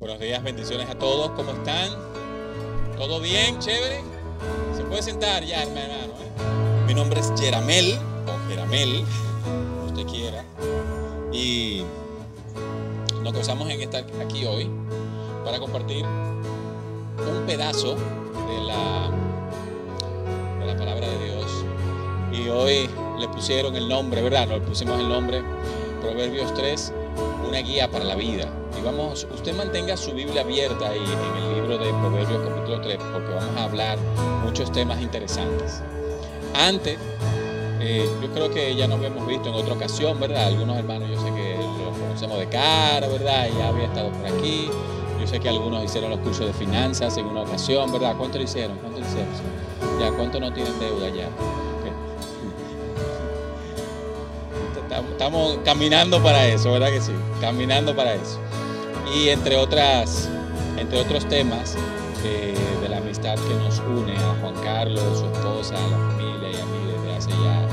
Buenos días, bendiciones a todos. ¿Cómo están? ¿Todo bien? ¿Chévere? Se puede sentar ya, hermano. ¿eh? Mi nombre es Jeramel, o Jeramel, como usted quiera. Y nos gozamos en estar aquí hoy para compartir un pedazo de la, de la palabra de Dios. Y hoy le pusieron el nombre, ¿verdad? Nos pusimos el nombre, Proverbios 3, una guía para la vida. Y vamos, usted mantenga su Biblia abierta ahí en el libro de Proverbios capítulo 3, porque vamos a hablar muchos temas interesantes. Antes, eh, yo creo que ya nos habíamos visto en otra ocasión, ¿verdad? Algunos hermanos yo sé que los conocemos de cara, ¿verdad? Ya había estado por aquí. Yo sé que algunos hicieron los cursos de finanzas en una ocasión, ¿verdad? ¿Cuánto hicieron? ¿Cuánto hicieron? Ya, ¿cuánto no tienen deuda ya? Estamos caminando para eso, ¿verdad que sí? Caminando para eso. Y entre, otras, entre otros temas eh, de la amistad que nos une a Juan Carlos, su esposa, a la familia y a mí desde hace ya eh,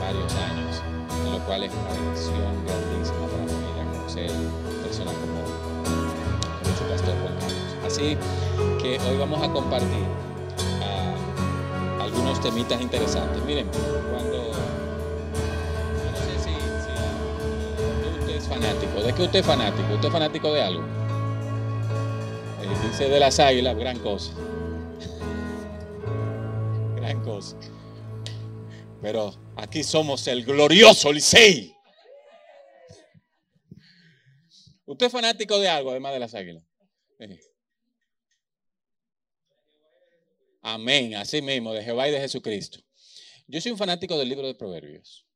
varios años, en lo cual es una bendición grandísima para mí a conocer personas como, como su pastor Juan Carlos. Así que hoy vamos a compartir uh, algunos temitas interesantes. Miren, cuando fanático. ¿De qué usted es fanático? ¿Usted es fanático de algo? Eh, dice de las águilas, gran cosa. gran cosa. Pero aquí somos el glorioso Licey. ¿Usted es fanático de algo además de las águilas? Amén, así mismo, de Jehová y de Jesucristo. Yo soy un fanático del libro de Proverbios.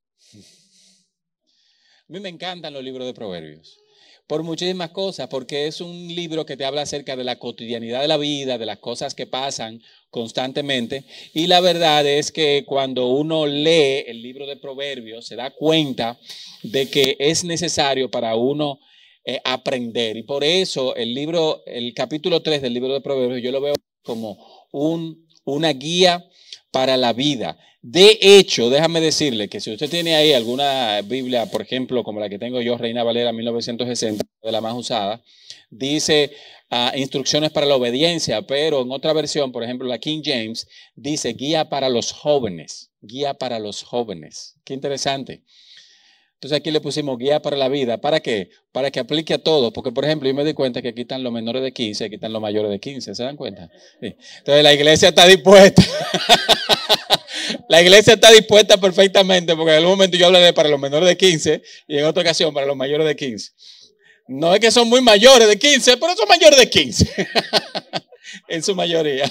Mí me encantan los libros de proverbios. Por muchísimas cosas, porque es un libro que te habla acerca de la cotidianidad de la vida, de las cosas que pasan constantemente. Y la verdad es que cuando uno lee el libro de proverbios, se da cuenta de que es necesario para uno eh, aprender. Y por eso el libro, el capítulo 3 del libro de proverbios, yo lo veo como un, una guía para la vida. De hecho, déjame decirle que si usted tiene ahí alguna Biblia, por ejemplo, como la que tengo yo, Reina Valera 1960, de la más usada, dice uh, instrucciones para la obediencia, pero en otra versión, por ejemplo, la King James, dice guía para los jóvenes, guía para los jóvenes. Qué interesante. Entonces aquí le pusimos guía para la vida. ¿Para qué? Para que aplique a todo. Porque, por ejemplo, yo me di cuenta que aquí están los menores de 15, aquí están los mayores de 15. ¿Se dan cuenta? Entonces la iglesia está dispuesta. la iglesia está dispuesta perfectamente porque en algún momento yo hablaré para los menores de 15 y en otra ocasión para los mayores de 15. No es que son muy mayores de 15, pero son mayores de 15. en su mayoría.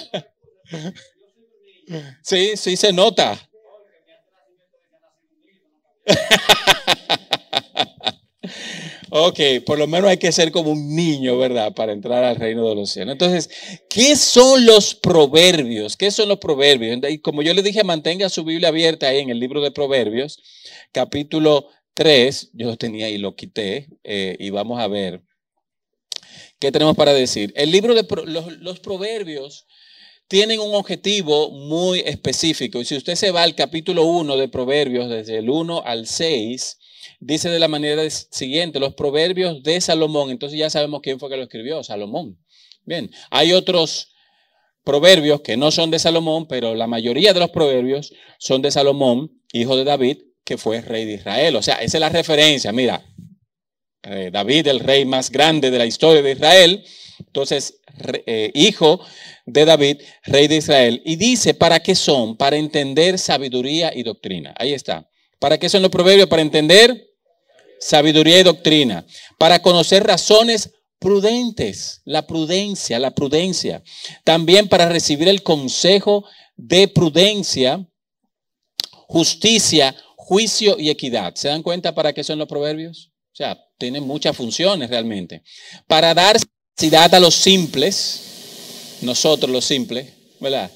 Sí, sí se nota. ok, por lo menos hay que ser como un niño, ¿verdad? Para entrar al reino de los cielos. Entonces, ¿qué son los proverbios? ¿Qué son los proverbios? Y como yo le dije, mantenga su Biblia abierta ahí en el libro de Proverbios, capítulo 3, yo lo tenía y lo quité, eh, y vamos a ver qué tenemos para decir. El libro de los, los proverbios tienen un objetivo muy específico. Y si usted se va al capítulo 1 de Proverbios, desde el 1 al 6, dice de la manera siguiente, los proverbios de Salomón. Entonces ya sabemos quién fue que lo escribió, Salomón. Bien, hay otros proverbios que no son de Salomón, pero la mayoría de los proverbios son de Salomón, hijo de David, que fue rey de Israel. O sea, esa es la referencia. Mira, eh, David, el rey más grande de la historia de Israel, entonces, eh, hijo de David, rey de Israel. Y dice, ¿para qué son? Para entender sabiduría y doctrina. Ahí está. ¿Para qué son los proverbios? Para entender sabiduría y doctrina. Para conocer razones prudentes, la prudencia, la prudencia. También para recibir el consejo de prudencia, justicia, juicio y equidad. ¿Se dan cuenta para qué son los proverbios? O sea, tienen muchas funciones realmente. Para dar a los simples, nosotros los simples, ¿verdad?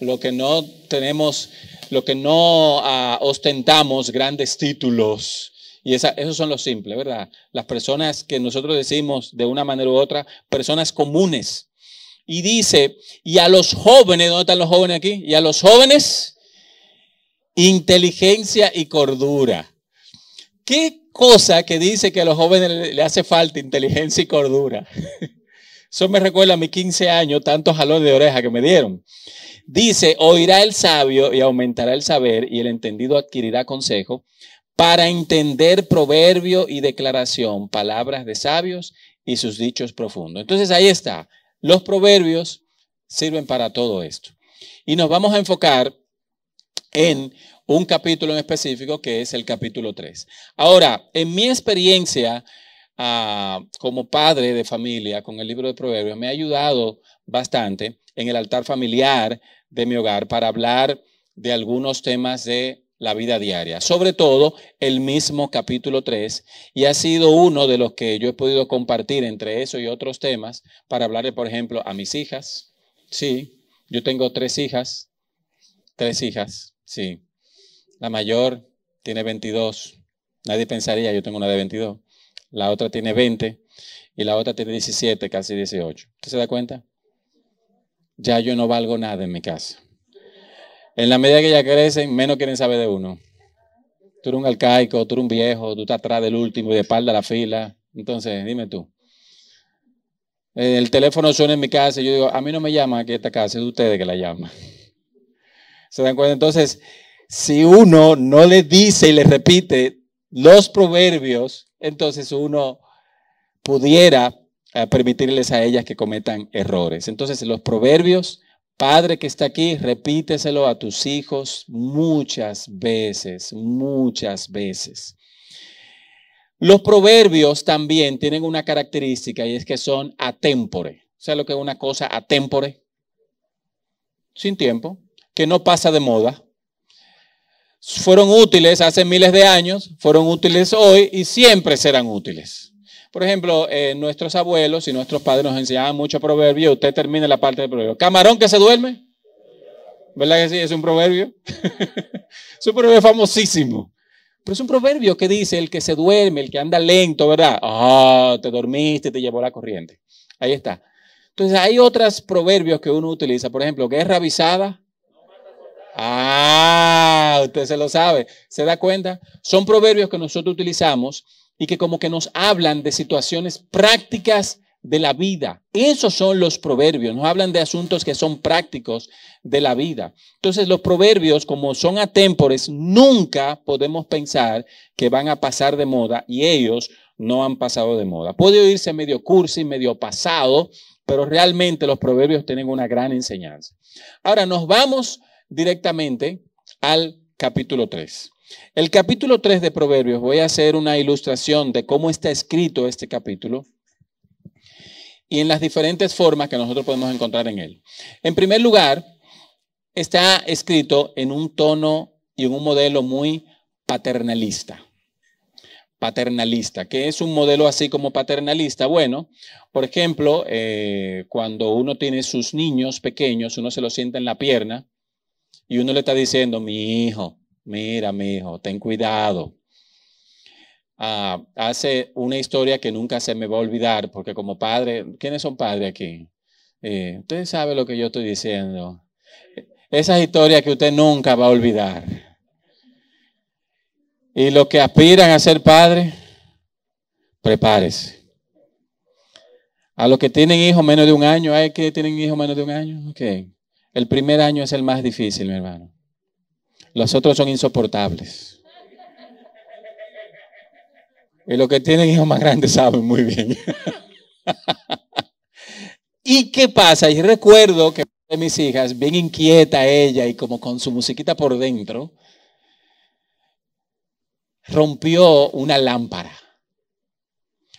Lo que no tenemos, lo que no uh, ostentamos grandes títulos. Y esos son los simples, ¿verdad? Las personas que nosotros decimos de una manera u otra, personas comunes. Y dice, y a los jóvenes, ¿dónde están los jóvenes aquí? Y a los jóvenes, inteligencia y cordura. ¿Qué cosa que dice que a los jóvenes le hace falta inteligencia y cordura? Eso me recuerda a mis 15 años, tantos jalones de oreja que me dieron. Dice, oirá el sabio y aumentará el saber y el entendido adquirirá consejo para entender proverbio y declaración, palabras de sabios y sus dichos profundos. Entonces ahí está. Los proverbios sirven para todo esto. Y nos vamos a enfocar en un capítulo en específico que es el capítulo 3. Ahora, en mi experiencia ah, como padre de familia con el libro de Proverbios, me ha ayudado bastante en el altar familiar de mi hogar para hablar de algunos temas de la vida diaria, sobre todo el mismo capítulo 3, y ha sido uno de los que yo he podido compartir entre eso y otros temas para hablarle, por ejemplo, a mis hijas. Sí, yo tengo tres hijas, tres hijas, sí. La mayor tiene 22, nadie pensaría, yo tengo una de 22. La otra tiene 20 y la otra tiene 17, casi 18. ¿Usted se da cuenta? Ya yo no valgo nada en mi casa. En la medida que ya crecen, menos quieren saber de uno. Tú eres un arcaico, tú eres un viejo, tú estás atrás del último y de espalda la fila. Entonces, dime tú. El teléfono suena en mi casa y yo digo, a mí no me llama aquí esta casa, es ustedes que la llaman. ¿Se dan cuenta? Entonces, si uno no le dice y le repite los proverbios, entonces uno pudiera eh, permitirles a ellas que cometan errores. Entonces, los proverbios Padre que está aquí, repíteselo a tus hijos muchas veces, muchas veces. Los proverbios también tienen una característica y es que son atémpore. ¿Sabes lo que es una cosa atémpore? Sin tiempo, que no pasa de moda. Fueron útiles hace miles de años, fueron útiles hoy y siempre serán útiles. Por ejemplo, eh, nuestros abuelos y nuestros padres nos enseñaban mucho proverbio. Usted termina la parte del proverbio. Camarón que se duerme. ¿Verdad que sí? Es un proverbio. es un proverbio famosísimo. Pero es un proverbio que dice el que se duerme, el que anda lento, ¿verdad? Ah, te dormiste, te llevó la corriente. Ahí está. Entonces hay otros proverbios que uno utiliza. Por ejemplo, guerra avisada. Ah, usted se lo sabe. ¿Se da cuenta? Son proverbios que nosotros utilizamos y que como que nos hablan de situaciones prácticas de la vida. Esos son los proverbios, nos hablan de asuntos que son prácticos de la vida. Entonces los proverbios, como son atémpores, nunca podemos pensar que van a pasar de moda y ellos no han pasado de moda. Puede oírse medio cursi, medio pasado, pero realmente los proverbios tienen una gran enseñanza. Ahora nos vamos directamente al capítulo 3. El capítulo 3 de Proverbios, voy a hacer una ilustración de cómo está escrito este capítulo y en las diferentes formas que nosotros podemos encontrar en él. En primer lugar, está escrito en un tono y en un modelo muy paternalista. Paternalista, que es un modelo así como paternalista. Bueno, por ejemplo, eh, cuando uno tiene sus niños pequeños, uno se los sienta en la pierna y uno le está diciendo, mi hijo, Mira, mi hijo, ten cuidado. Ah, hace una historia que nunca se me va a olvidar, porque como padre, ¿quiénes son padres aquí? Eh, usted sabe lo que yo estoy diciendo. Esas historias que usted nunca va a olvidar. Y los que aspiran a ser padres, prepárese. A los que tienen hijos menos de un año, ¿hay que tienen hijos menos de un año? Ok. El primer año es el más difícil, mi hermano. Los otros son insoportables. Y los que tienen hijos más grandes saben muy bien. ¿Y qué pasa? Y recuerdo que de mis hijas, bien inquieta ella y como con su musiquita por dentro, rompió una lámpara.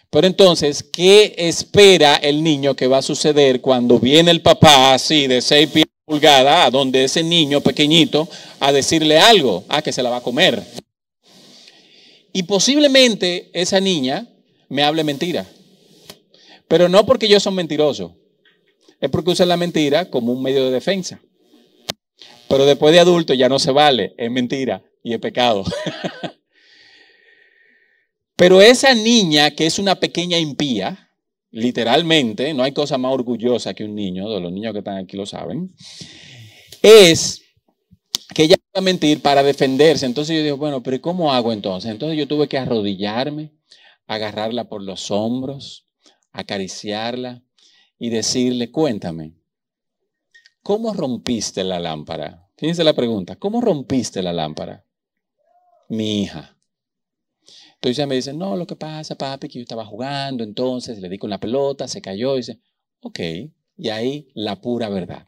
Pero entonces, ¿qué espera el niño que va a suceder cuando viene el papá así de seis pies pulgada a donde ese niño pequeñito a decirle algo, a que se la va a comer. Y posiblemente esa niña me hable mentira. Pero no porque yo soy mentiroso. Es porque usa la mentira como un medio de defensa. Pero después de adulto ya no se vale. Es mentira y es pecado. Pero esa niña que es una pequeña impía, literalmente, no hay cosa más orgullosa que un niño, de los niños que están aquí lo saben, es que ella va a mentir para defenderse. Entonces yo digo, bueno, pero ¿cómo hago entonces? Entonces yo tuve que arrodillarme, agarrarla por los hombros, acariciarla y decirle, cuéntame, ¿cómo rompiste la lámpara? Fíjense la pregunta, ¿cómo rompiste la lámpara? Mi hija. Entonces ella me dice, no, lo que pasa, papi, que yo estaba jugando, entonces le di con la pelota, se cayó y dice, ok, y ahí la pura verdad.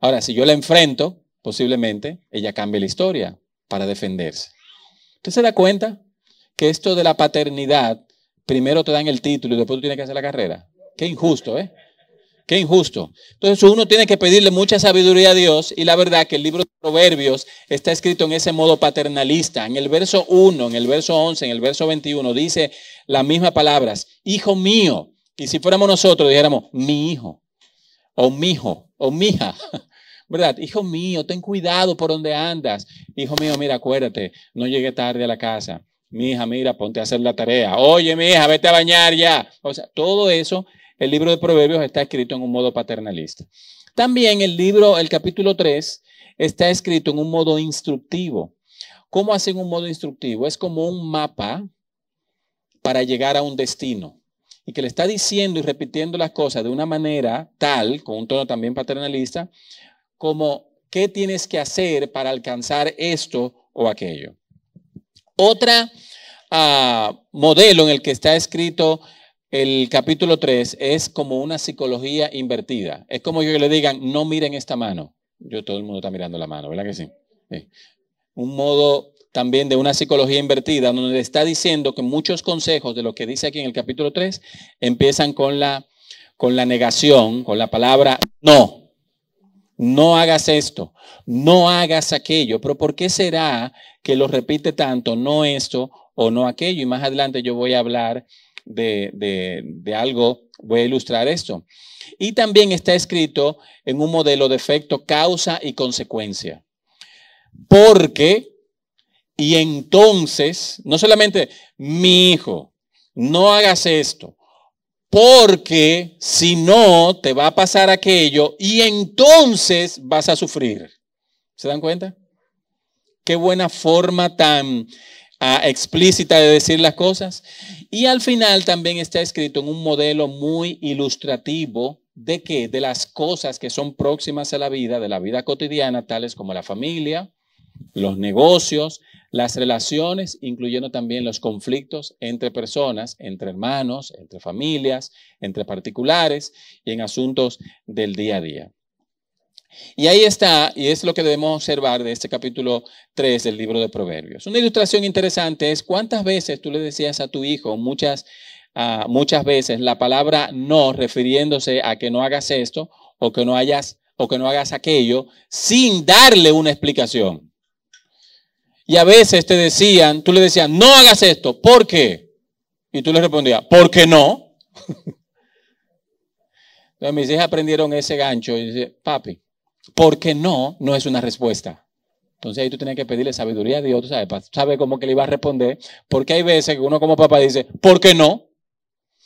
Ahora, si yo la enfrento, posiblemente ella cambie la historia para defenderse. ¿Usted se da cuenta que esto de la paternidad, primero te dan el título y después tú tienes que hacer la carrera? Qué injusto, ¿eh? Qué injusto. Entonces uno tiene que pedirle mucha sabiduría a Dios y la verdad que el libro de Proverbios está escrito en ese modo paternalista. En el verso 1, en el verso 11, en el verso 21 dice las mismas palabras, hijo mío. Y si fuéramos nosotros dijéramos, mi hijo, o mi hijo, o mi hija. ¿Verdad? Hijo mío, ten cuidado por donde andas. Hijo mío, mira, acuérdate, no llegue tarde a la casa. Mi hija, mira, ponte a hacer la tarea. Oye, mi hija, vete a bañar ya. O sea, todo eso, el libro de Proverbios está escrito en un modo paternalista. También el libro, el capítulo 3, está escrito en un modo instructivo. ¿Cómo hacen un modo instructivo? Es como un mapa para llegar a un destino y que le está diciendo y repitiendo las cosas de una manera tal, con un tono también paternalista, como qué tienes que hacer para alcanzar esto o aquello. Otra ah, modelo en el que está escrito el capítulo 3 es como una psicología invertida. Es como que le digan, no miren esta mano. Yo todo el mundo está mirando la mano, ¿verdad que sí? Un modo también de una psicología invertida, donde está diciendo que muchos consejos de lo que dice aquí en el capítulo 3 empiezan con la, con la negación, con la palabra no no hagas esto, no hagas aquello, pero ¿por qué será que lo repite tanto, no esto o no aquello? Y más adelante yo voy a hablar de, de, algo, voy a ilustrar esto. Y también está escrito en un modelo de efecto causa y consecuencia. Porque, y entonces, no solamente mi hijo, no hagas esto, porque si no, te va a pasar aquello y entonces vas a sufrir. ¿Se dan cuenta? Qué buena forma tan ah, explícita de decir las cosas. Y al final también está escrito en un modelo muy ilustrativo de qué? De las cosas que son próximas a la vida, de la vida cotidiana, tales como la familia, los negocios, las relaciones, incluyendo también los conflictos entre personas, entre hermanos, entre familias, entre particulares y en asuntos del día a día. Y ahí está, y es lo que debemos observar de este capítulo 3 del libro de Proverbios. Una ilustración interesante es cuántas veces tú le decías a tu hijo, muchas, ah, muchas veces, la palabra no refiriéndose a que no hagas esto o que no hayas o que no hagas aquello sin darle una explicación. Y a veces te decían, tú le decías, no hagas esto. ¿Por qué? Y tú le respondías, ¿por qué no? Entonces mis hijas aprendieron ese gancho y dice, papi, ¿por qué no? No es una respuesta. Entonces ahí tú tenías que pedirle sabiduría a Dios, ¿sabes? Sabe cómo que le iba a responder. Porque hay veces que uno como papá dice, ¿por qué no?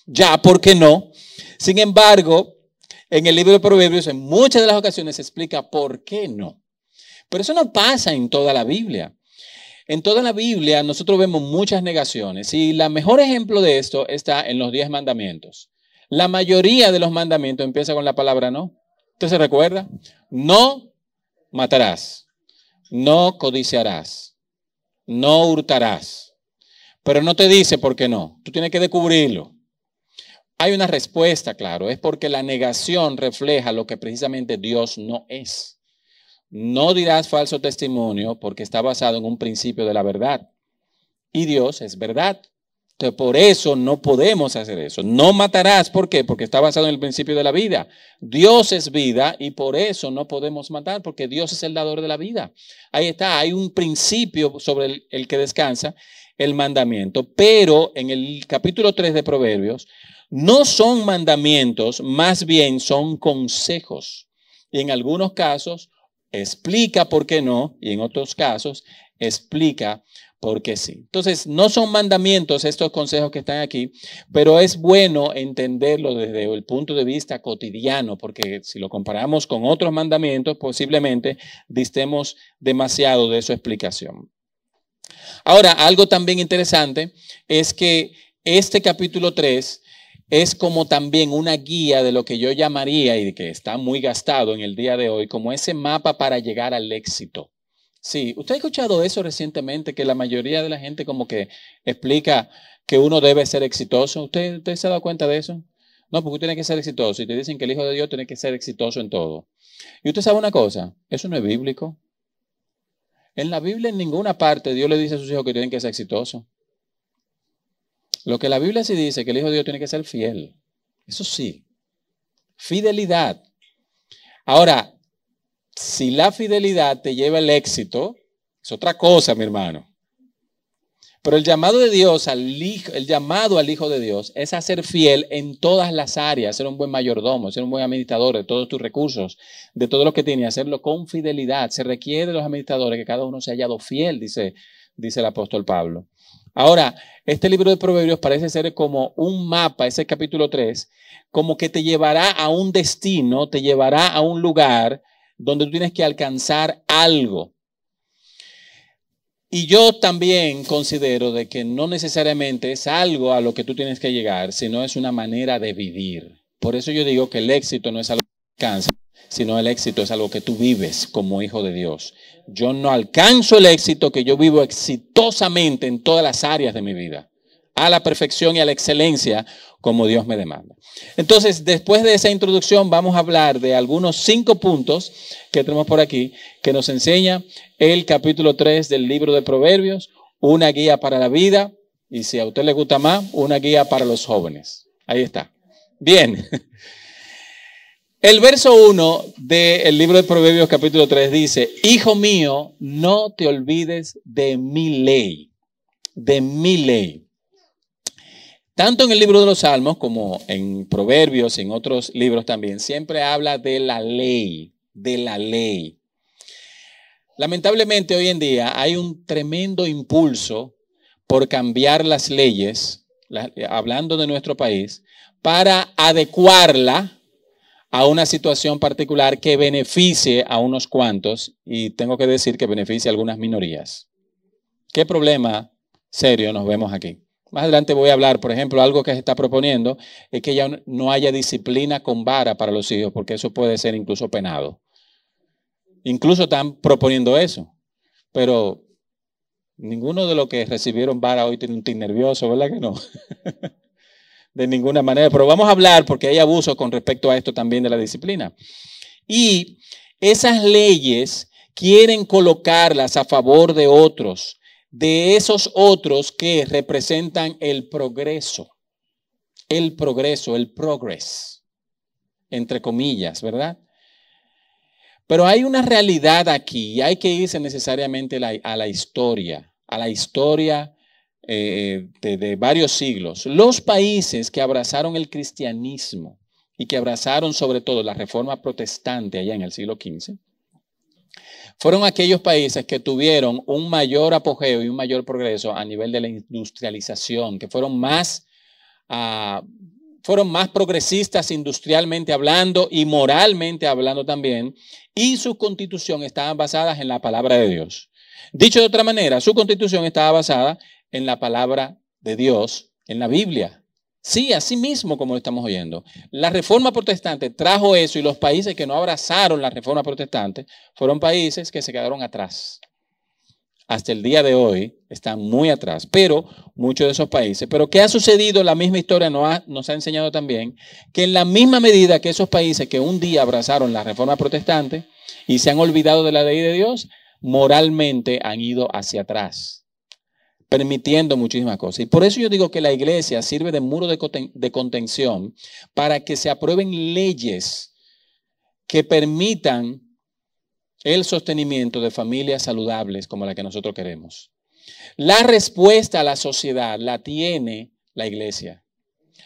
Ya, ¿por qué no? Sin embargo, en el libro de Proverbios, en muchas de las ocasiones se explica por qué no. Pero eso no pasa en toda la Biblia. En toda la Biblia nosotros vemos muchas negaciones y el mejor ejemplo de esto está en los diez mandamientos. La mayoría de los mandamientos empieza con la palabra no. ¿Usted se recuerda? No matarás, no codiciarás, no hurtarás. Pero no te dice por qué no. Tú tienes que descubrirlo. Hay una respuesta, claro. Es porque la negación refleja lo que precisamente Dios no es. No dirás falso testimonio porque está basado en un principio de la verdad. Y Dios es verdad. Por eso no podemos hacer eso. No matarás. ¿Por qué? Porque está basado en el principio de la vida. Dios es vida y por eso no podemos matar, porque Dios es el dador de la vida. Ahí está, hay un principio sobre el, el que descansa el mandamiento. Pero en el capítulo 3 de Proverbios, no son mandamientos, más bien son consejos. Y en algunos casos explica por qué no y en otros casos explica por qué sí. Entonces, no son mandamientos estos consejos que están aquí, pero es bueno entenderlo desde el punto de vista cotidiano, porque si lo comparamos con otros mandamientos, posiblemente distemos demasiado de su explicación. Ahora, algo también interesante es que este capítulo 3 es como también una guía de lo que yo llamaría y que está muy gastado en el día de hoy, como ese mapa para llegar al éxito. Sí, usted ha escuchado eso recientemente, que la mayoría de la gente como que explica que uno debe ser exitoso. ¿Usted, se ha dado cuenta de eso? No, porque usted tiene que ser exitoso. Y te dicen que el Hijo de Dios tiene que ser exitoso en todo. Y usted sabe una cosa, eso no es bíblico. En la Biblia en ninguna parte Dios le dice a sus hijos que tienen que ser exitosos. Lo que la Biblia sí dice, que el Hijo de Dios tiene que ser fiel. Eso sí. Fidelidad. Ahora, si la fidelidad te lleva al éxito, es otra cosa, mi hermano. Pero el llamado de Dios al hijo, el llamado al Hijo de Dios es a ser fiel en todas las áreas, ser un buen mayordomo, ser un buen administrador de todos tus recursos, de todo lo que tiene, hacerlo con fidelidad. Se requiere de los administradores que cada uno se haya hallado fiel, dice, dice el apóstol Pablo. Ahora, este libro de Proverbios parece ser como un mapa, ese capítulo 3, como que te llevará a un destino, te llevará a un lugar donde tú tienes que alcanzar algo. Y yo también considero de que no necesariamente es algo a lo que tú tienes que llegar, sino es una manera de vivir. Por eso yo digo que el éxito no es algo que alcanza, sino el éxito es algo que tú vives como hijo de Dios. Yo no alcanzo el éxito que yo vivo exitosamente en todas las áreas de mi vida, a la perfección y a la excelencia como Dios me demanda. Entonces, después de esa introducción, vamos a hablar de algunos cinco puntos que tenemos por aquí, que nos enseña el capítulo 3 del libro de Proverbios, una guía para la vida, y si a usted le gusta más, una guía para los jóvenes. Ahí está. Bien. El verso 1 del libro de Proverbios capítulo 3 dice, Hijo mío, no te olvides de mi ley, de mi ley. Tanto en el libro de los Salmos como en Proverbios en otros libros también, siempre habla de la ley, de la ley. Lamentablemente hoy en día hay un tremendo impulso por cambiar las leyes, hablando de nuestro país, para adecuarla a una situación particular que beneficie a unos cuantos y tengo que decir que beneficie a algunas minorías. ¿Qué problema serio nos vemos aquí? Más adelante voy a hablar, por ejemplo, algo que se está proponiendo es que ya no haya disciplina con vara para los hijos, porque eso puede ser incluso penado. Incluso están proponiendo eso, pero ninguno de los que recibieron vara hoy tiene un tic nervioso, ¿verdad que no? de ninguna manera, pero vamos a hablar porque hay abuso con respecto a esto también de la disciplina. Y esas leyes quieren colocarlas a favor de otros de esos otros que representan el progreso, el progreso, el progress, entre comillas, ¿verdad? Pero hay una realidad aquí y hay que irse necesariamente a la historia, a la historia eh, de, de varios siglos. Los países que abrazaron el cristianismo y que abrazaron sobre todo la reforma protestante allá en el siglo XV, fueron aquellos países que tuvieron un mayor apogeo y un mayor progreso a nivel de la industrialización, que fueron más, ah, fueron más progresistas industrialmente hablando y moralmente hablando también, y su constitución estaban basadas en la palabra de Dios. Dicho de otra manera, su constitución estaba basada en la palabra de Dios, en la Biblia. Sí, así mismo como lo estamos oyendo. La reforma protestante trajo eso y los países que no abrazaron la reforma protestante fueron países que se quedaron atrás. Hasta el día de hoy están muy atrás, pero muchos de esos países. Pero ¿qué ha sucedido? La misma historia nos ha, nos ha enseñado también que en la misma medida que esos países que un día abrazaron la reforma protestante y se han olvidado de la ley de Dios, moralmente han ido hacia atrás permitiendo muchísimas cosas. Y por eso yo digo que la iglesia sirve de muro de, contención para que se aprueben leyes que permitan el sostenimiento de familias saludables como la que nosotros queremos. La respuesta a la sociedad la tiene la iglesia,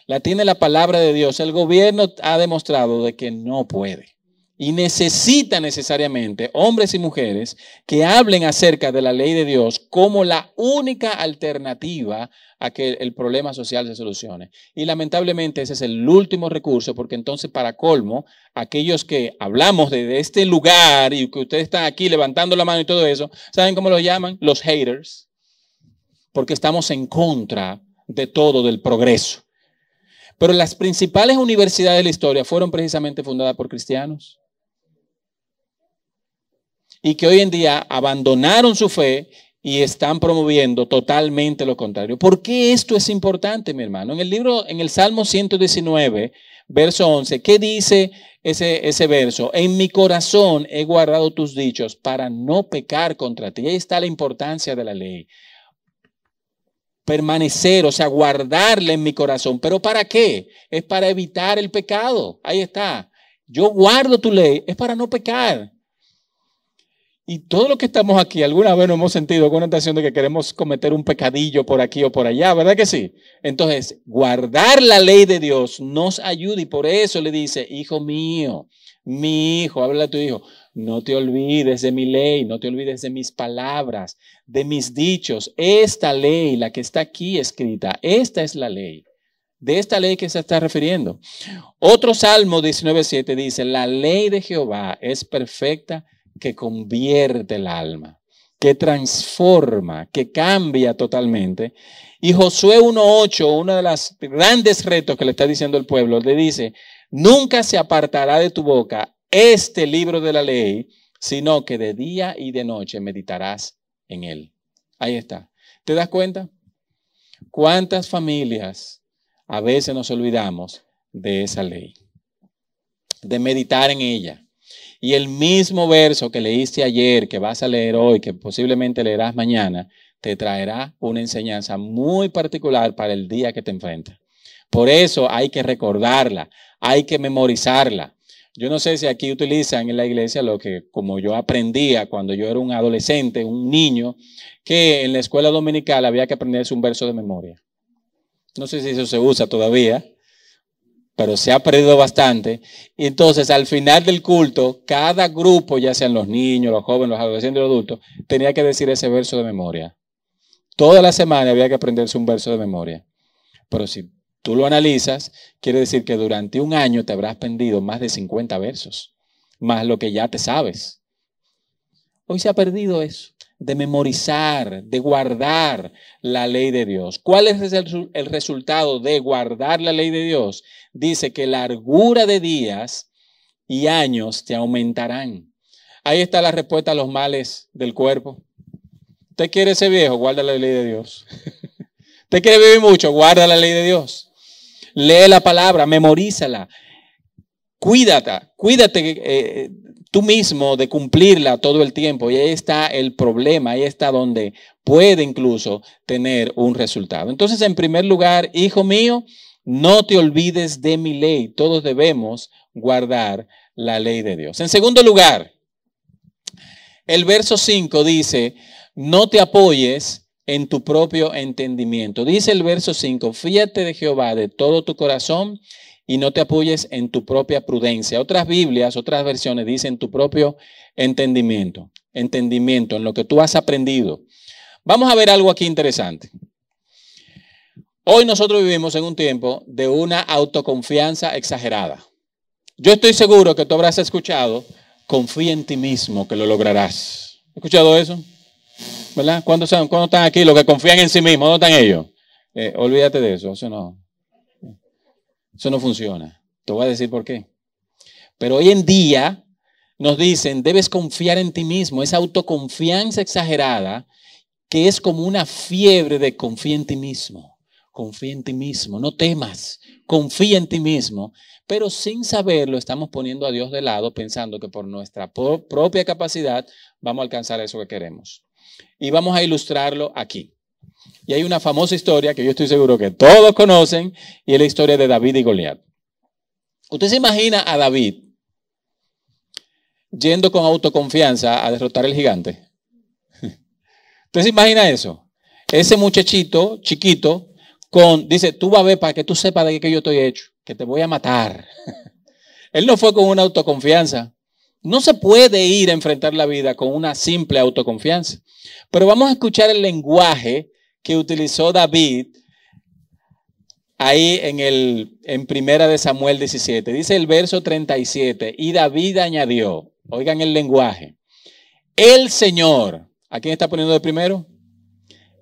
la tiene la palabra de Dios. El gobierno ha demostrado de que no puede y necesita necesariamente hombres y mujeres que hablen acerca de la ley de Dios como la única alternativa a que el problema social se solucione. Y lamentablemente ese es el último recurso, porque entonces para colmo, aquellos que hablamos de, este lugar y que ustedes están aquí levantando la mano y todo eso, ¿saben cómo lo llaman? Los haters, porque estamos en contra de todo, del progreso. Pero las principales universidades de la historia fueron precisamente fundadas por cristianos. Y que hoy en día abandonaron su fe y están promoviendo totalmente lo contrario. ¿Por qué esto es importante, mi hermano? En el libro, en el Salmo 119, verso 11, ¿qué dice ese, ese verso? En mi corazón he guardado tus dichos para no pecar contra ti. ahí está la importancia de la ley. Permanecer, o sea, guardarla en mi corazón. ¿Pero para qué? Es para evitar el pecado. Ahí está. Yo guardo tu ley, es para no pecar. Y todo lo que estamos aquí, alguna vez nos hemos sentido con una intención de que queremos cometer un pecadillo por aquí o por allá, ¿verdad que sí? Entonces, guardar la ley de Dios nos ayuda y por eso le dice, hijo mío, mi hijo, habla a tu hijo, no te olvides de mi ley, no te olvides de mis palabras, de mis dichos. Esta ley, la que está aquí escrita, esta es la ley. De esta ley que se está refiriendo. Otro Salmo 19.7 dice, la ley de Jehová es perfecta que convierte el alma, que transforma, que cambia totalmente. Y Josué 1.8, uno de los grandes retos que le está diciendo el pueblo, le dice, nunca se apartará de tu boca este libro de la ley, sino que de día y de noche meditarás en él. Ahí está. ¿Te das cuenta? ¿Cuántas familias a veces nos olvidamos de esa ley? De meditar en ella. Y el mismo verso que leíste ayer, que vas a leer hoy, que posiblemente leerás mañana, te traerá una enseñanza muy particular para el día que te enfrentas. Por eso hay que recordarla, hay que memorizarla. Yo no sé si aquí utilizan en la iglesia lo que, como yo aprendía cuando yo era un adolescente, un niño, que en la escuela dominical había que aprenderse un verso de memoria. No sé si eso se usa todavía, pero se ha perdido bastante. Y entonces al final del culto, cada grupo, ya sean los niños, los jóvenes, los adolescentes, los adultos, tenía que decir ese verso de memoria. Toda la semana había que aprenderse un verso de memoria. Pero si tú lo analizas, quiere decir que durante un año te habrás aprendido más de 50 versos, más lo que ya te sabes. Hoy se ha perdido eso de memorizar, de guardar la ley de Dios. ¿Cuál es el, resultado de guardar la ley de Dios? Dice que largura de días y años te aumentarán. Ahí está la respuesta a los males del cuerpo. ¿Usted quiere ser viejo? Guarda la ley de Dios. ¿Usted quiere vivir mucho? Guarda la ley de Dios. Lee la palabra, memorízala. Cuídate, cuídate eh, tú mismo de cumplirla todo el tiempo. Y ahí está el problema, ahí está donde puede incluso tener un resultado. Entonces, en primer lugar, hijo mío, no te olvides de mi ley. Todos debemos guardar la ley de Dios. En segundo lugar, el verso 5 dice, no te apoyes en tu propio entendimiento. Dice el verso 5, fíjate de Jehová de todo tu corazón y no te apoyes en tu propia prudencia. Otras Biblias, otras versiones dicen tu propio entendimiento, entendimiento en lo que tú has aprendido. Vamos a ver algo aquí interesante. Hoy nosotros vivimos en un tiempo de una autoconfianza exagerada. Yo estoy seguro que tú habrás escuchado, confía en ti mismo que lo lograrás. ¿Has escuchado eso? ¿Verdad? ¿Cuándo, están aquí los que confían en sí mismos? ¿Dónde están ellos? Eh, olvídate de eso, eso no. Eso no funciona. Te voy a decir por qué. Pero hoy en día nos dicen, debes confiar en ti mismo. Esa autoconfianza exagerada que es como una fiebre de confía en ti mismo. Confía en ti mismo, no temas, confía en ti mismo. Pero sin saberlo estamos poniendo a Dios de lado pensando que por nuestra propia capacidad vamos a alcanzar eso que queremos. Y vamos a ilustrarlo aquí. Y hay una famosa historia que yo estoy seguro que todos conocen y es la historia de David y Goliat. Usted se imagina a David yendo con autoconfianza a derrotar al gigante. ¿Usted se imagina eso? Ese muchachito chiquito con, dice, tú vas a ver para que tú sepas de qué yo estoy hecho, que te voy a matar. Él no fue con una autoconfianza. No se puede ir a enfrentar la vida con una simple autoconfianza. Pero vamos a escuchar el lenguaje que utilizó David ahí en, el, en Primera de Samuel 17. Dice el verso 37, y David añadió, oigan el lenguaje, el Señor, ¿a quién está poniendo de primero?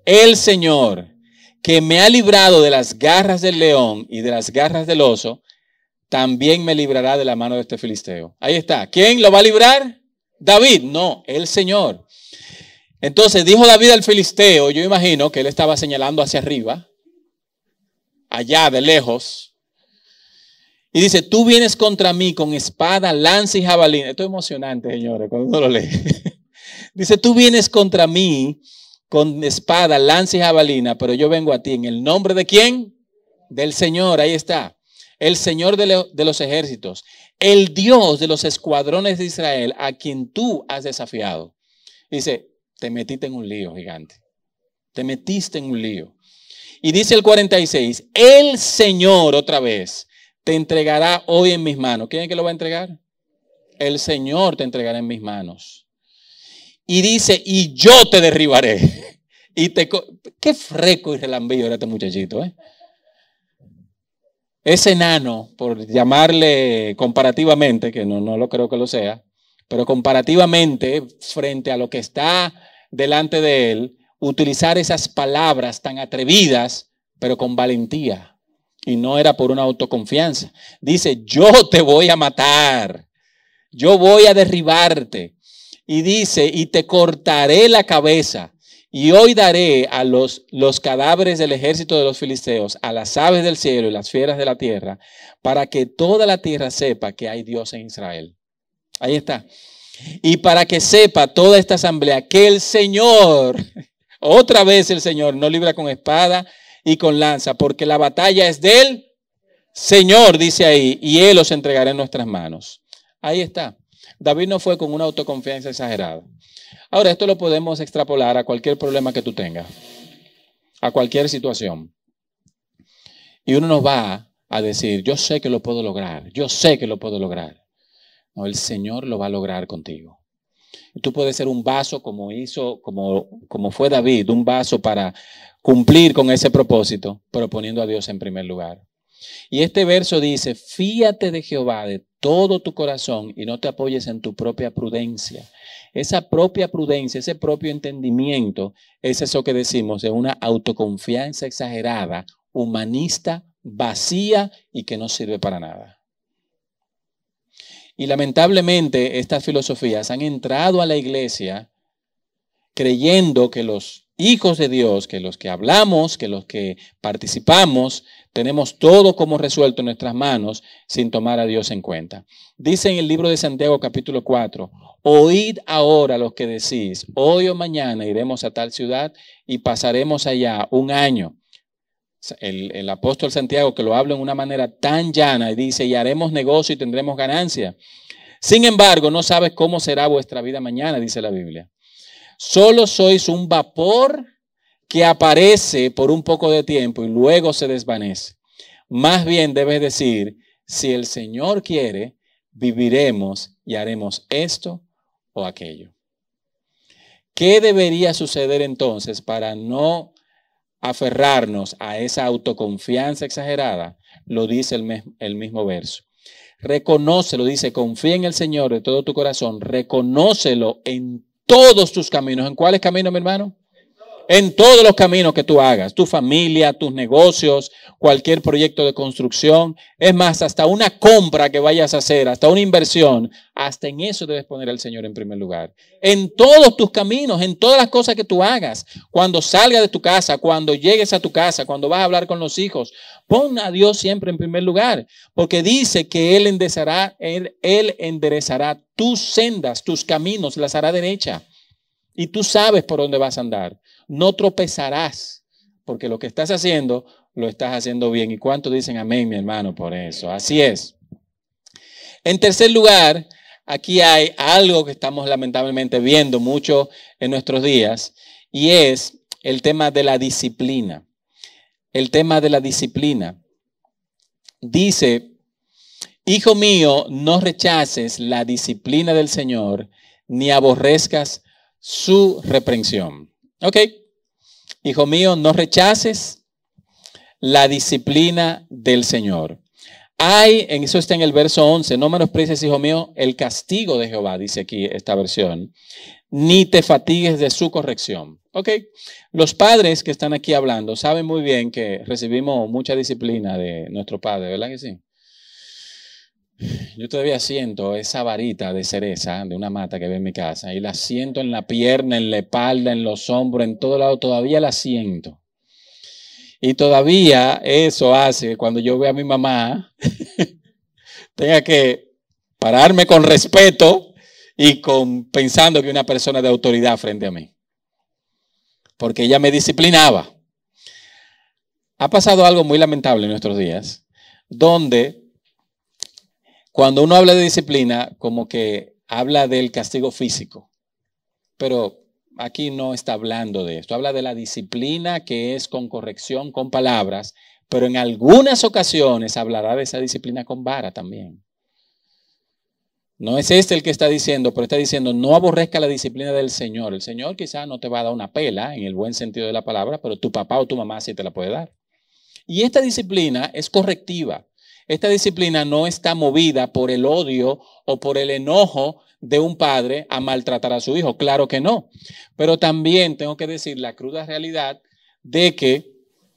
El Señor, que me ha librado de las garras del león y de las garras del oso, también me librará de la mano de este filisteo. Ahí está. ¿Quién lo va a librar? David. No, el Señor. Entonces dijo David al filisteo, yo imagino que él estaba señalando hacia arriba, allá de lejos, y dice, tú vienes contra mí con espada, lanza y jabalina. Esto es emocionante, señores, cuando uno lo lee. dice, tú vienes contra mí con espada, lanza y jabalina, pero yo vengo a ti en el nombre de quién? Del Señor, ahí está. El Señor de, de los ejércitos, el Dios de los escuadrones de Israel, a quien tú has desafiado. Dice, te metiste en un lío gigante. Te metiste en un lío. Y dice el 46, el Señor otra vez te entregará hoy en mis manos. ¿Quién es que lo va a entregar? El Señor te entregará en mis manos. Y dice, y yo te derribaré. Y te... Qué freco y relambío era este muchachito, ¿eh? Ese enano, por llamarle comparativamente, que no, no lo creo que lo sea, pero comparativamente frente a lo que está delante de él, utilizar esas palabras tan atrevidas, pero con valentía. Y no era por una autoconfianza. Dice, yo te voy a matar, yo voy a derribarte. Y dice, y te cortaré la cabeza. Y hoy daré a los, los cadáveres del ejército de los filisteos, a las aves del cielo y las fieras de la tierra, para que toda la tierra sepa que hay Dios en Israel. Ahí está. Y para que sepa toda esta asamblea que el Señor, otra vez el Señor, no libra con espada y con lanza, porque la batalla es del Señor, dice ahí, y Él os entregará en nuestras manos. Ahí está. David no fue con una autoconfianza exagerada. Ahora, esto lo podemos extrapolar a cualquier problema que tú tengas, a cualquier situación. Y uno nos va a decir, yo sé que lo puedo lograr, yo sé que lo puedo lograr. El Señor lo va a lograr contigo. Tú puedes ser un vaso como hizo, como, como fue David, un vaso para cumplir con ese propósito, pero poniendo a Dios en primer lugar. Y este verso dice, fíate de Jehová de todo tu corazón y no te apoyes en tu propia prudencia. Esa propia prudencia, ese propio entendimiento, es eso que decimos de una autoconfianza exagerada, humanista, vacía y que no sirve para nada. Y lamentablemente estas filosofías han entrado a la iglesia creyendo que los hijos de Dios, que los que hablamos, que los que participamos, tenemos todo como resuelto en nuestras manos sin tomar a Dios en cuenta. Dice en el libro de Santiago capítulo 4, oíd ahora los que decís, hoy o mañana iremos a tal ciudad y pasaremos allá un año el, apóstol Santiago que lo habla en una manera tan llana y dice, y haremos negocio y tendremos ganancia. Sin embargo, no sabes cómo será vuestra vida mañana, dice la Biblia. Solo sois un vapor que aparece por un poco de tiempo y luego se desvanece. Más bien debes decir, si el Señor quiere, viviremos y haremos esto o aquello. ¿Qué debería suceder entonces para no aferrarnos a esa autoconfianza exagerada, lo dice el, el mismo verso. Reconócelo, dice, confía en el Señor de todo tu corazón, reconócelo en todos tus caminos. ¿En cuáles caminos, mi hermano? En todos los caminos que tú hagas, tu familia, tus negocios, cualquier proyecto de construcción, es más, hasta una compra que vayas a hacer, hasta una inversión, hasta en eso debes poner al Señor en primer lugar. En todos tus caminos, en todas las cosas que tú hagas, cuando salgas de tu casa, cuando llegues a tu casa, cuando vas a hablar con los hijos, pon a Dios siempre en primer lugar, porque dice que Él enderezará, Él, enderezará tus sendas, tus caminos, las hará derecha. Y tú sabes por dónde vas a andar no tropezarás, porque lo que estás haciendo, lo estás haciendo bien. ¿Y cuánto dicen amén, mi hermano, por eso? Así es. En tercer lugar, aquí hay algo que estamos lamentablemente viendo mucho en nuestros días, y es el tema de la disciplina. El tema de la disciplina. Dice, Hijo mío, no rechaces la disciplina del Señor, ni aborrezcas su reprensión. Ok. Hijo mío, no rechaces la disciplina del Señor. Hay, en eso está en el verso 11, no menosprecies, hijo mío, el castigo de Jehová, dice aquí esta versión. ni te fatigues de su corrección. Ok, los padres que están aquí hablando saben muy bien que recibimos mucha disciplina de nuestro padre, ¿verdad que sí? Yo todavía siento esa varita de cereza de una mata que ve en mi casa y la siento en la pierna, en la espalda, en los hombros, en todo lado, todavía la siento. Y todavía eso hace que cuando yo veo a mi mamá, tenga que pararme con respeto y pensando que una persona de autoridad frente a mí. Porque ella me disciplinaba. Ha pasado algo muy lamentable en nuestros días, donde cuando uno habla de disciplina, como que habla del castigo físico. Pero aquí no está hablando de esto. Habla de la disciplina que es con corrección, con palabras, pero en algunas ocasiones hablará de esa disciplina con vara también. No es este el que está diciendo, pero está diciendo, no aborrezca la disciplina del Señor. El Señor quizás no te va a dar una pela en el buen sentido de la palabra, pero tu papá o tu mamá sí te la puede dar. Y esta disciplina es correctiva. Esta disciplina no está movida por el odio o por el enojo de un padre a maltratar a su hijo. Claro que no. Pero también tengo que decir la cruda realidad de que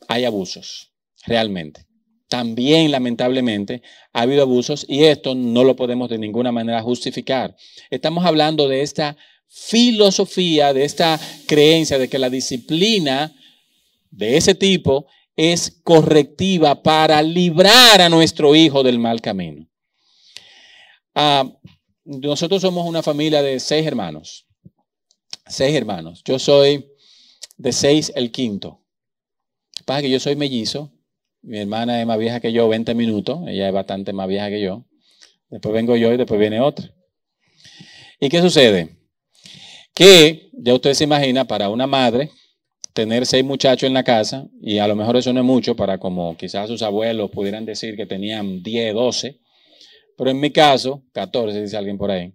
hay abusos, realmente también lamentablemente ha habido abusos y esto no lo podemos de ninguna manera justificar. Estamos hablando de esta filosofía, de esta creencia de que la disciplina de ese tipo es correctiva para librar a nuestro hijo del mal camino. Ah, nosotros somos una familia de seis hermanos. Seis hermanos. Yo soy de seis el quinto. Pasa que yo soy mellizo mi hermana es más vieja que yo, 20 minutos. Ella es bastante más vieja que yo. Después vengo yo y después viene otra. ¿Y qué sucede? Que ya usted se imagina, para una madre, tener seis muchachos en la casa, y a lo mejor eso no es mucho para como quizás sus abuelos pudieran decir que tenían 10, 12, pero en mi caso, 14, dice alguien por ahí,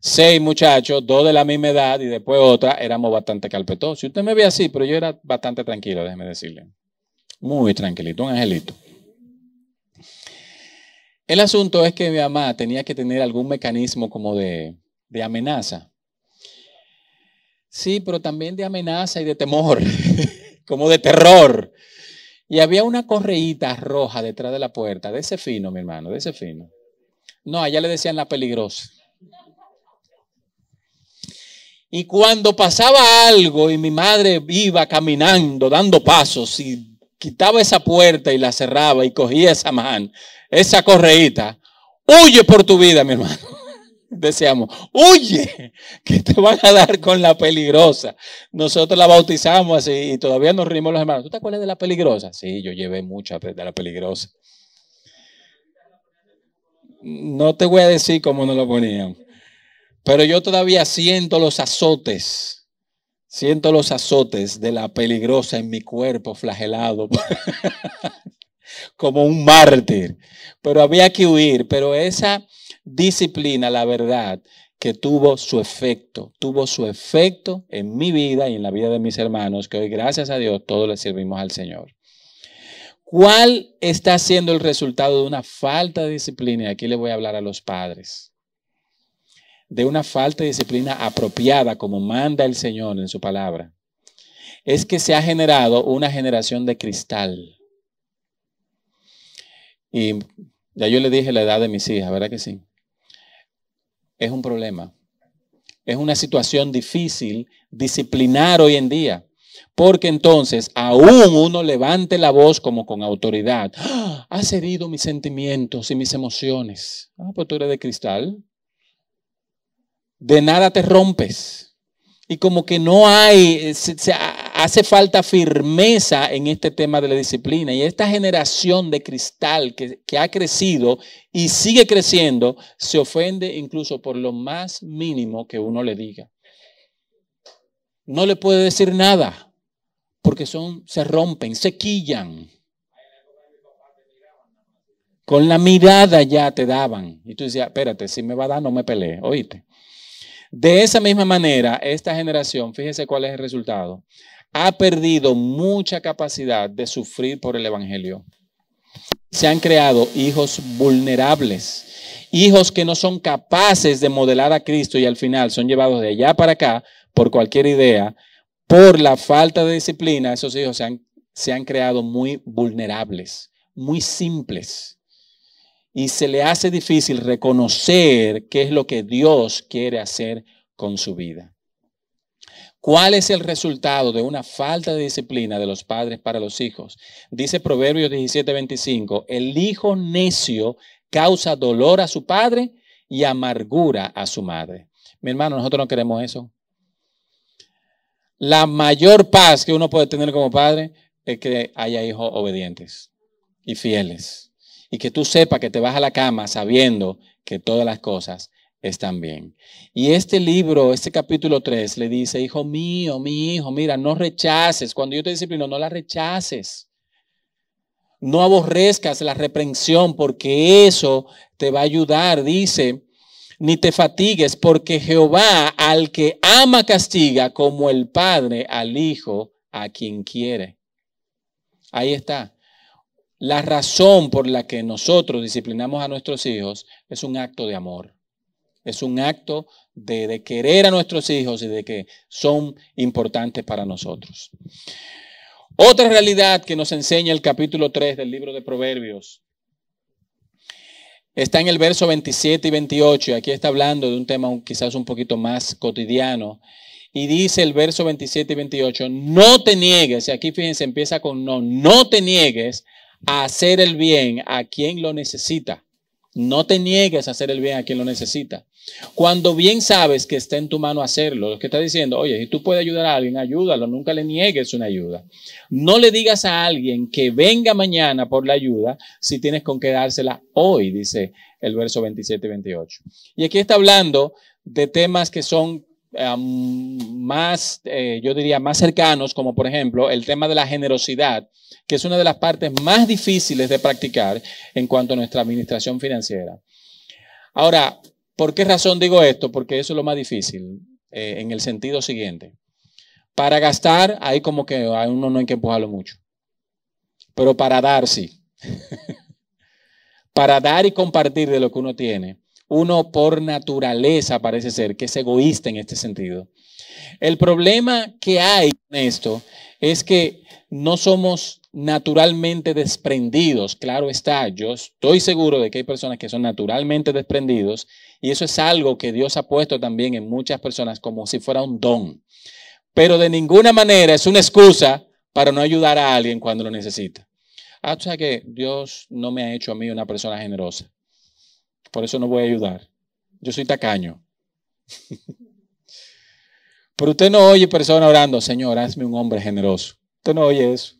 seis muchachos, dos de la misma edad y después otra, éramos bastante calpetosos. Si usted me ve así, pero yo era bastante tranquilo, déjeme decirle. Muy tranquilito, un angelito. El asunto es que mi mamá tenía que tener algún mecanismo como de, de amenaza. Sí, pero también de amenaza y de temor, como de terror. Y había una correíta roja detrás de la puerta, de ese fino, mi hermano, de ese fino. No, allá le decían la peligrosa. Y cuando pasaba algo y mi madre iba caminando, dando pasos y quitaba esa puerta y la cerraba y cogía esa mano, esa correíta, huye por tu vida, mi hermano. Decíamos, huye, que te van a dar con la peligrosa. Nosotros la bautizamos así y todavía nos rimos los hermanos. ¿Tú te acuerdas de la peligrosa? Sí, yo llevé muchas de la peligrosa. No te voy a decir cómo nos lo ponían, pero yo todavía siento los azotes Siento los azotes de la peligrosa en mi cuerpo flagelado como un mártir. Pero había que huir. Pero esa disciplina, la verdad, que tuvo su efecto, tuvo su efecto en mi vida y en la vida de mis hermanos, que hoy gracias a Dios todos le servimos al Señor. ¿Cuál está siendo el resultado de una falta de disciplina? Y aquí le voy a hablar a los padres de una falta de disciplina apropiada como manda el Señor en su palabra, es que se ha generado una generación de cristal. Y ya yo le dije la edad de mis hijas, ¿verdad que sí? Es un problema. Es una situación difícil disciplinar hoy en día. Porque entonces, aún uno levante la voz como con autoridad. ¡Ah! Has herido mis sentimientos y mis emociones. Ah, pues tú eres de cristal de nada te rompes. Y como que no hay, eh, hace falta firmeza en este tema de la disciplina. Y esta generación de cristal que, ha crecido y sigue creciendo, se ofende incluso por lo más mínimo que uno le diga. No le puede decir nada, porque son, se rompen, se quillan. Con la mirada ya te daban. Y tú decías, espérate, si me va a dar, no me peleé, oíste. De esa misma manera, esta generación, fíjese cuál es el resultado, ha perdido mucha capacidad de sufrir por el Evangelio. se han creado hijos vulnerables, hijos que no son capaces de modelar a Cristo y al final son llevados de allá para acá por cualquier idea, por la falta de disciplina, esos hijos se han, se han creado muy vulnerables, muy simples. Y se le hace difícil reconocer qué es lo que Dios quiere hacer con su vida. ¿Cuál es el resultado de una falta de disciplina de los padres para los hijos? Dice Proverbios 17:25, el hijo necio causa dolor a su padre y amargura a su madre. Mi hermano, nosotros no queremos eso. La mayor paz que uno puede tener como padre es que haya hijos obedientes y fieles. Y que tú sepas que te vas a la cama sabiendo que todas las cosas están bien. Y este libro, este capítulo 3, le dice, hijo mío, mi hijo, mira, no rechaces. Cuando yo te disciplino, no la rechaces. No aborrezcas la reprensión porque eso te va a ayudar. Dice, ni te fatigues porque Jehová al que ama castiga como el Padre al Hijo a quien quiere. Ahí está. La razón por la que nosotros disciplinamos a nuestros hijos es un acto de amor. Es un acto de, querer a nuestros hijos y de que son importantes para nosotros. Otra realidad que nos enseña el capítulo 3 del libro de Proverbios está en el verso 27 y 28. Y aquí está hablando de un tema quizás un poquito más cotidiano. Y dice el verso 27 y 28, no te niegues, y aquí fíjense, empieza con no, no te niegues a hacer el bien a quien lo necesita. No te niegues a hacer el bien a quien lo necesita. Cuando bien sabes que está en tu mano hacerlo, lo que está diciendo, oye, si tú puedes ayudar a alguien, ayúdalo, nunca le niegues una ayuda. No le digas a alguien que venga mañana por la ayuda si tienes con qué dársela hoy, dice el verso 27 y 28. Y aquí está hablando de temas que son más, eh, yo diría, más cercanos, como por ejemplo el tema de la generosidad, que es una de las partes más difíciles de practicar en cuanto a nuestra administración financiera. Ahora, ¿por qué razón digo esto? Porque eso es lo más difícil, eh, en el sentido siguiente. Para gastar, hay como que a uno no hay que empujarlo mucho. Pero para dar, sí. para dar y compartir de lo que uno tiene, uno por naturaleza parece ser que es egoísta en este sentido. El problema que hay en esto es que no somos naturalmente desprendidos. Claro está, yo estoy seguro de que hay personas que son naturalmente desprendidos y eso es algo que Dios ha puesto también en muchas personas como si fuera un don. Pero de ninguna manera es una excusa para no ayudar a alguien cuando lo necesita. Ah, que Dios no me ha hecho a mí una persona generosa. Por eso no voy a ayudar. Yo soy tacaño. Pero usted no oye personas orando, Señor, hazme un hombre generoso. Usted no oye eso.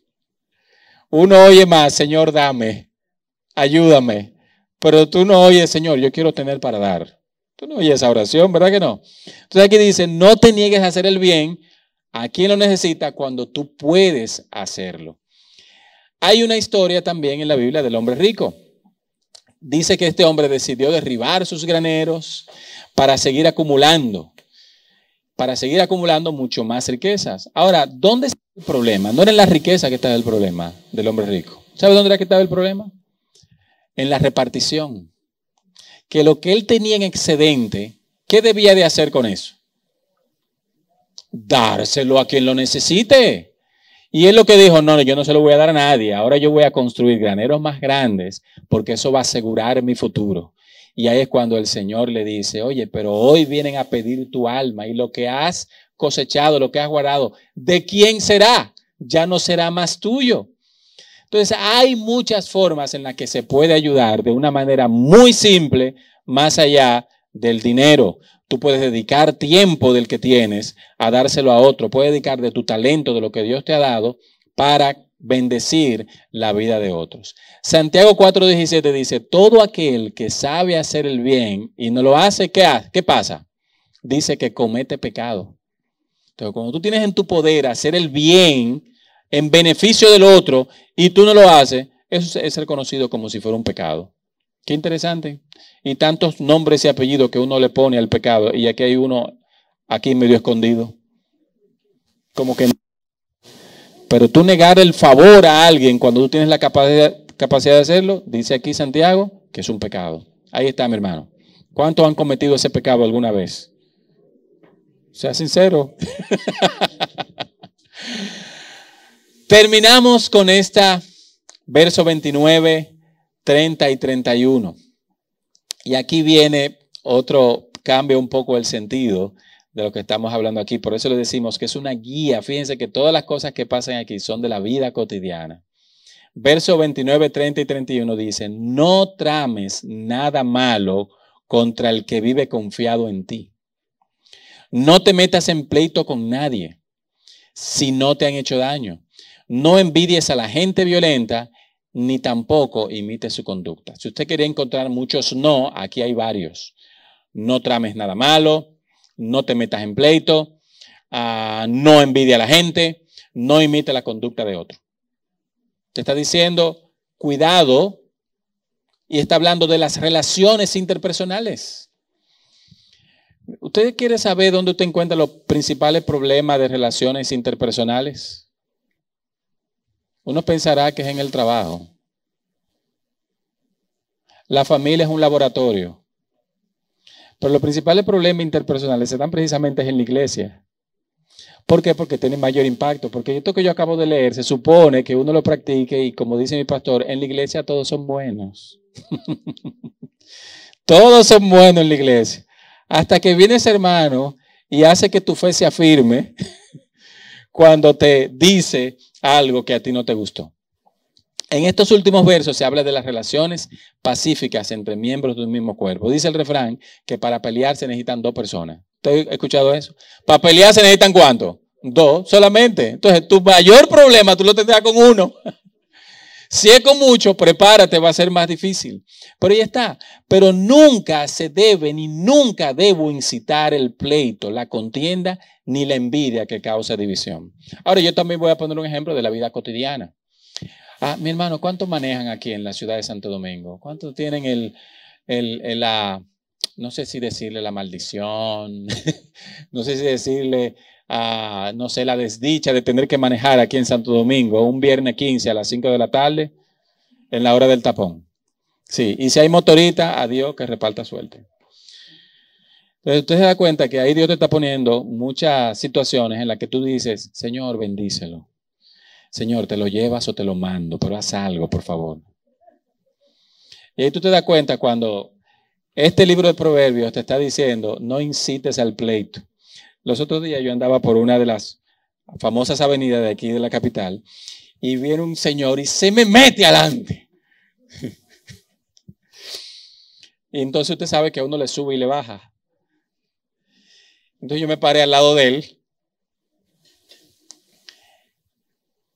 Uno oye más, Señor, dame, ayúdame. Pero tú no oyes, Señor, yo quiero tener para dar. Tú no oyes esa oración, ¿verdad que no? Entonces aquí dice, no te niegues a hacer el bien a quien lo necesita cuando tú puedes hacerlo. Hay una historia también en la Biblia del hombre rico. Dice que este hombre decidió derribar sus graneros para seguir acumulando, para seguir acumulando mucho más riquezas. Ahora, ¿dónde el problema. No era en la riqueza que estaba el problema del hombre rico. ¿Sabe dónde era que estaba el problema? En la repartición. Que lo que él tenía en excedente, ¿qué debía de hacer con eso? Dárselo a quien lo necesite. Y él lo que dijo, no, yo no se lo voy a dar a nadie, ahora yo voy a construir graneros más grandes porque eso va a asegurar mi futuro. Y ahí es cuando el Señor le dice, oye, pero hoy vienen a pedir tu alma y lo que has cosechado, lo que has guardado, ¿de quién será? Ya no será más tuyo. Entonces hay muchas formas en las que se puede ayudar de una manera muy simple, más allá del dinero. Tú puedes dedicar tiempo del que tienes a dárselo a otro. Puedes dedicar de tu talento, de lo que Dios te ha dado, para bendecir la vida de otros. Santiago 4:17 dice, todo aquel que sabe hacer el bien y no lo hace, ¿qué, hace? ¿qué pasa? Dice que comete pecado. Entonces, cuando tú tienes en tu poder hacer el bien en beneficio del otro y tú no lo haces, eso es reconocido como si fuera un pecado. Qué interesante. Y tantos nombres y apellidos que uno le pone al pecado y aquí hay uno aquí medio escondido. Como que... Pero tú negar el favor a alguien cuando tú tienes la capacidad, capacidad de hacerlo, dice aquí Santiago que es un pecado. Ahí está, mi hermano. ¿Cuántos han cometido ese pecado alguna vez? Sea sincero. Terminamos con esta verso 29, 30 y 31. Y aquí viene otro, cambia un poco el sentido de lo que estamos hablando aquí. Por eso le decimos que es una guía. Fíjense que todas las cosas que pasan aquí son de la vida cotidiana. Verso 29, 30 y 31 dice, no trames nada malo contra el que vive confiado en ti. No te metas en pleito con nadie si no te han hecho daño. No envidies a la gente violenta, ni tampoco imites su conducta. Si usted quería encontrar muchos no, aquí hay varios. No trames nada malo, no te metas en pleito, uh, no envidia a la gente, no imite la conducta de otro. Te está diciendo, cuidado, y está hablando de las relaciones interpersonales. ¿Usted quiere saber dónde usted encuentra los principales problemas de relaciones interpersonales? Uno pensará que es en el trabajo. La familia es un laboratorio. Pero los principales problemas interpersonales se dan precisamente en la iglesia. ¿Por qué? Porque tiene mayor impacto. Porque esto que yo acabo de leer se supone que uno lo practique y como dice mi pastor, en la iglesia todos son buenos. todos son buenos en la iglesia. Hasta que viene ese hermano y hace que tu fe se afirme cuando te dice algo que a ti no te gustó. En estos últimos versos se habla de las relaciones pacíficas entre miembros de un mismo cuerpo. Dice el refrán que para pelear se necesitan dos personas. ¿Usted ha escuchado eso? Para pelear se necesitan cuánto? Dos solamente. Entonces, tu mayor problema tú lo tendrás con uno. Si es con mucho, prepárate, va a ser más difícil. Pero ahí está. Pero nunca se debe ni nunca debo incitar el pleito, la contienda ni la envidia que causa división. Ahora, yo también voy a poner un ejemplo de la vida cotidiana. Ah, mi hermano, ¿cuánto manejan aquí en la ciudad de Santo Domingo? ¿Cuánto tienen el, el, la, no sé si decirle la maldición, no sé si decirle, ah, no sé, la desdicha de tener que manejar aquí en Santo Domingo un viernes 15 a las 5 de la tarde en la hora del tapón? Sí, y si hay motorita, adiós, que reparta suerte. Entonces usted se da cuenta que ahí Dios te está poniendo muchas situaciones en las que tú dices, Señor, bendícelo. Señor, te lo llevas o te lo mando, pero haz algo, por favor. Y ahí tú te das cuenta cuando este libro de Proverbios te está diciendo, no incites al pleito. Los otros días yo andaba por una de las famosas avenidas de aquí de la capital y viene un señor y se me mete adelante. y entonces usted sabe que a uno le sube y le baja. Entonces yo me paré al lado de él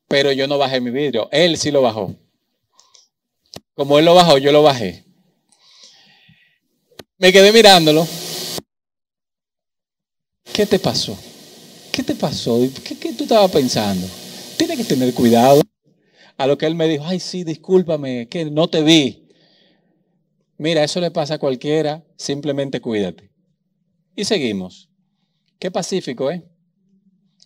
pero yo no bajé mi vidrio. Él sí lo bajó. Como él lo bajó, yo lo bajé. Me quedé mirándolo. ¿Qué te pasó? ¿Qué te pasó? ¿Qué, qué tú estabas pensando? Tienes que tener cuidado. A lo que él me dijo, ay, sí, discúlpame, que no te vi. Mira, eso le pasa a cualquiera, simplemente cuídate. Y seguimos. Qué pacífico, ¿eh?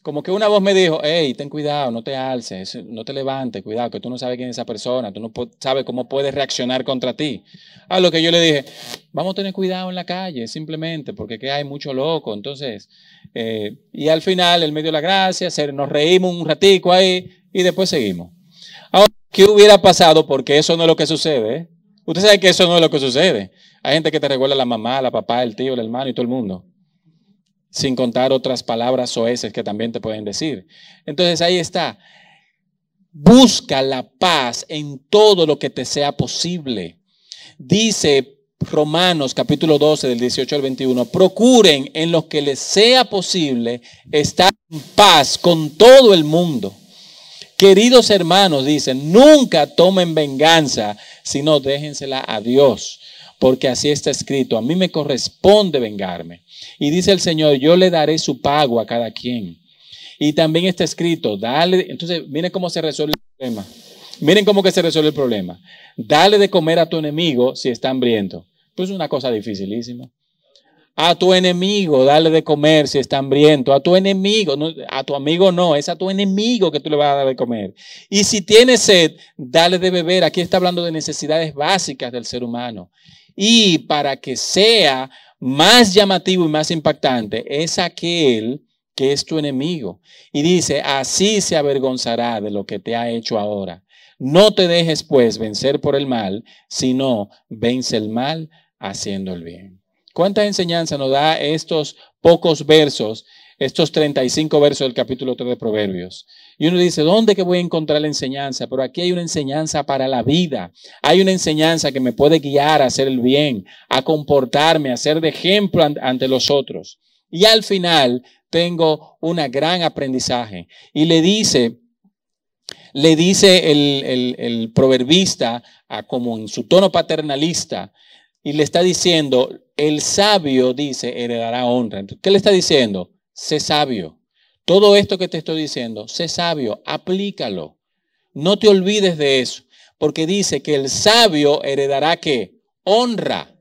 como que una voz me dijo, hey, ten cuidado, no te alces, no te levantes, cuidado, que tú no sabes quién es esa persona, tú no sabes cómo puede reaccionar contra ti. A lo que yo le dije, vamos a tener cuidado en la calle, simplemente, porque que hay mucho loco. Entonces, eh, y al final, el medio de la gracia, nos reímos un ratico ahí y después seguimos. Ahora, ¿qué hubiera pasado? Porque eso no es lo que sucede. ¿eh? Usted sabe que eso no es lo que sucede. Hay gente que te recuerda la mamá, la papá, el tío, el hermano y todo el mundo sin contar otras palabras soeces que también te pueden decir. Entonces ahí está. Busca la paz en todo lo que te sea posible. Dice Romanos capítulo 12 del 18 al 21, procuren en lo que les sea posible estar en paz con todo el mundo. Queridos hermanos, dicen, nunca tomen venganza, sino déjensela a Dios, porque así está escrito, a mí me corresponde vengarme. Y dice el Señor, yo le daré su pago a cada quien. Y también está escrito, dale, entonces miren cómo se resuelve el problema. Miren cómo que se resuelve el problema. Dale de comer a tu enemigo si está hambriento. Pues es una cosa dificilísima. A tu enemigo, dale de comer si está hambriento. A tu enemigo, a tu amigo no, es a tu enemigo que tú le vas a dar de comer. Y si tienes sed, dale de beber. Aquí está hablando de necesidades básicas del ser humano. Y para que sea más llamativo y más impactante, es aquel que es tu enemigo. Y dice, así se avergonzará de lo que te ha hecho ahora. No te dejes pues vencer por el mal, sino vence el mal haciendo el bien. ¿Cuánta enseñanza nos da estos pocos versos, estos 35 versos del capítulo 3 de Proverbios? Y uno dice, ¿dónde que voy a encontrar la enseñanza? Pero aquí hay una enseñanza para la vida. Hay una enseñanza que me puede guiar a hacer el bien, a comportarme, a ser de ejemplo ante los otros. Y al final tengo una gran aprendizaje. Y le dice, le dice el, el, proverbista, a, como en su tono paternalista, y le está diciendo, el sabio dice, heredará honra. ¿Qué le está diciendo? Sé sabio. Todo esto que te estoy diciendo, sé sabio, aplícalo. No te olvides de eso, porque dice que el sabio heredará qué? Honra.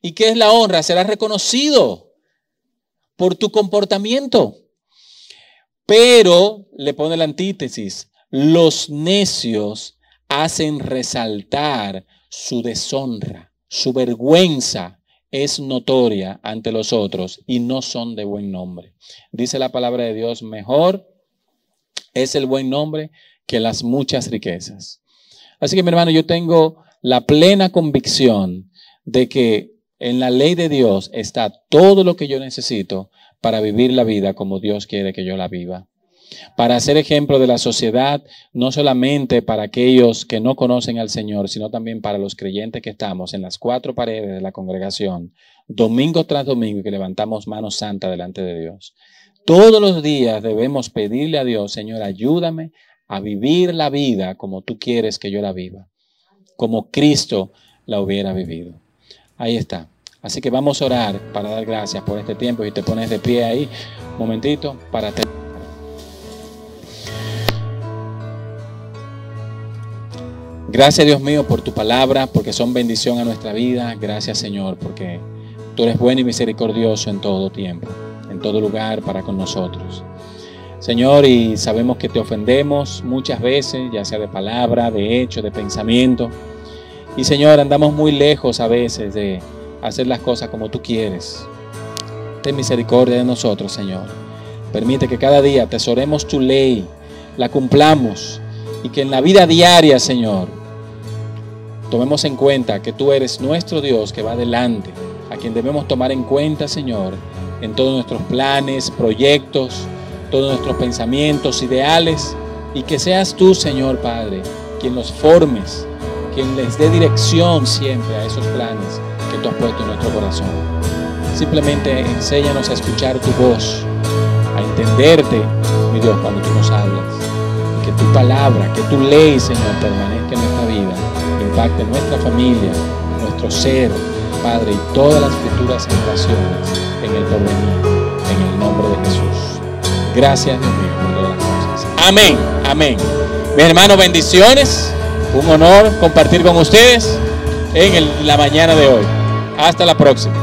¿Y qué es la honra? Será reconocido por tu comportamiento. Pero le pone la antítesis, los necios hacen resaltar su deshonra, su vergüenza es notoria ante los otros y no son de buen nombre. Dice la palabra de Dios, mejor es el buen nombre que las muchas riquezas. Así que mi hermano, yo tengo la plena convicción de que en la ley de Dios está todo lo que yo necesito para vivir la vida como Dios quiere que yo la viva. Para ser ejemplo de la sociedad, no solamente para aquellos que no conocen al Señor, sino también para los creyentes que estamos en las cuatro paredes de la congregación, domingo tras domingo, que levantamos manos santas delante de Dios. Todos los días debemos pedirle a Dios, Señor, ayúdame a vivir la vida como tú quieres que yo la viva, como Cristo la hubiera vivido. Ahí está. Así que vamos a orar para dar gracias por este tiempo y te pones de pie ahí momentito para terminar. Gracias Dios mío por tu palabra, porque son bendición a nuestra vida. Gracias Señor, porque tú eres bueno y misericordioso en todo tiempo, en todo lugar para con nosotros. Señor, y sabemos que te ofendemos muchas veces, ya sea de palabra, de hecho, de pensamiento. Y Señor, andamos muy lejos a veces de hacer las cosas como tú quieres. Ten misericordia de nosotros, Señor. Permite que cada día atesoremos tu ley, la cumplamos y que en la vida diaria, Señor, tomemos en cuenta que tú eres nuestro Dios que va adelante, a quien debemos tomar en cuenta, Señor, en todos nuestros planes, proyectos, todos nuestros pensamientos, ideales, y que seas tú, Señor Padre, quien los formes, quien les dé dirección siempre a esos planes que tú has puesto en nuestro corazón. Simplemente enséñanos a escuchar tu voz, a entenderte, mi Dios, cuando tú nos hablas. Y que tu palabra, que tu ley, Señor, permanezca en impacte nuestra familia, nuestro ser, Padre, y todas las futuras generaciones en el porvenir, en el nombre de Jesús. Gracias, Dios mío, por todas las cosas. Amén, amén. Mis hermanos, bendiciones. Un honor compartir con ustedes en la mañana de hoy. Hasta la próxima.